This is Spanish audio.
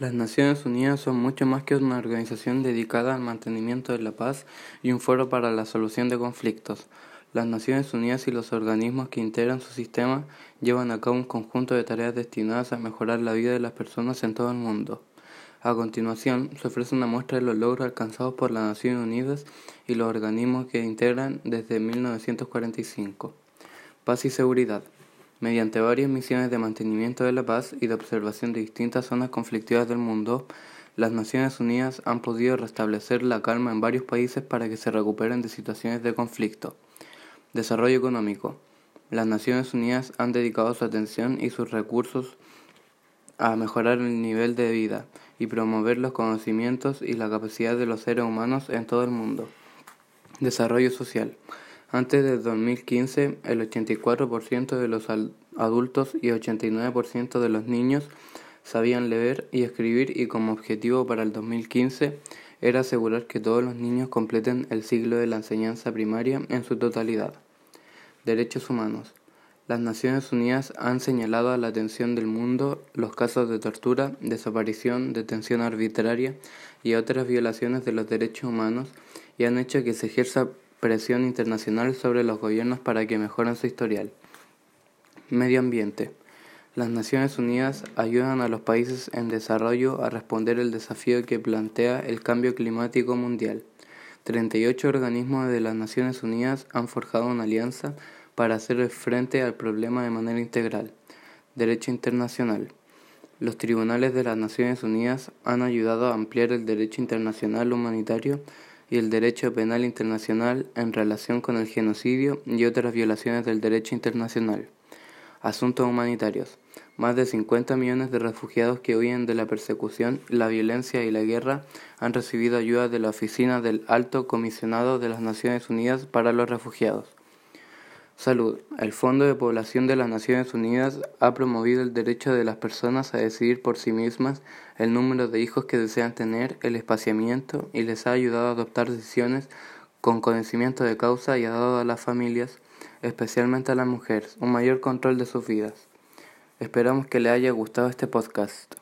Las Naciones Unidas son mucho más que una organización dedicada al mantenimiento de la paz y un foro para la solución de conflictos. Las Naciones Unidas y los organismos que integran su sistema llevan a cabo un conjunto de tareas destinadas a mejorar la vida de las personas en todo el mundo. A continuación, se ofrece una muestra de los logros alcanzados por las Naciones Unidas y los organismos que integran desde 1945. Paz y seguridad mediante varias misiones de mantenimiento de la paz y de observación de distintas zonas conflictivas del mundo, las Naciones Unidas han podido restablecer la calma en varios países para que se recuperen de situaciones de conflicto. Desarrollo económico. Las Naciones Unidas han dedicado su atención y sus recursos a mejorar el nivel de vida y promover los conocimientos y la capacidad de los seres humanos en todo el mundo. Desarrollo social. Antes de 2015, el 84% de los adultos y 89% de los niños sabían leer y escribir y como objetivo para el 2015 era asegurar que todos los niños completen el ciclo de la enseñanza primaria en su totalidad. Derechos humanos. Las Naciones Unidas han señalado a la atención del mundo los casos de tortura, desaparición, detención arbitraria y otras violaciones de los derechos humanos y han hecho que se ejerza presión internacional sobre los gobiernos para que mejoren su historial. Medio ambiente. Las Naciones Unidas ayudan a los países en desarrollo a responder el desafío que plantea el cambio climático mundial. 38 organismos de las Naciones Unidas han forjado una alianza para hacer frente al problema de manera integral. Derecho internacional. Los tribunales de las Naciones Unidas han ayudado a ampliar el derecho internacional humanitario y el derecho penal internacional en relación con el genocidio y otras violaciones del derecho internacional. Asuntos humanitarios. Más de 50 millones de refugiados que huyen de la persecución, la violencia y la guerra han recibido ayuda de la Oficina del Alto Comisionado de las Naciones Unidas para los Refugiados. Salud. El Fondo de Población de las Naciones Unidas ha promovido el derecho de las personas a decidir por sí mismas el número de hijos que desean tener, el espaciamiento y les ha ayudado a adoptar decisiones con conocimiento de causa y ha dado a las familias, especialmente a las mujeres, un mayor control de sus vidas. Esperamos que le haya gustado este podcast.